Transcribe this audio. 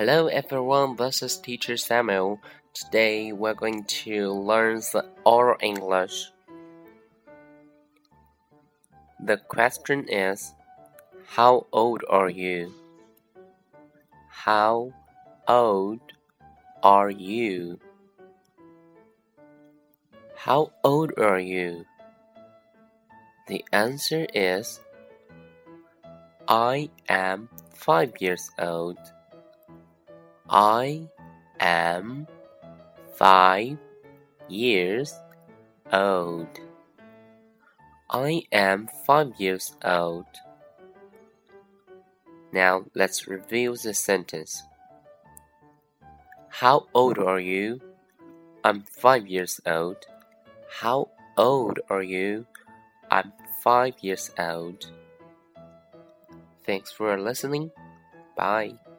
Hello everyone, this is Teacher Samuel. Today we're going to learn the oral English. The question is How old are you? How old are you? How old are you? The answer is I am five years old. I am five years old. I am five years old. Now let's review the sentence. How old are you? I'm five years old. How old are you? I'm five years old. Thanks for listening. Bye.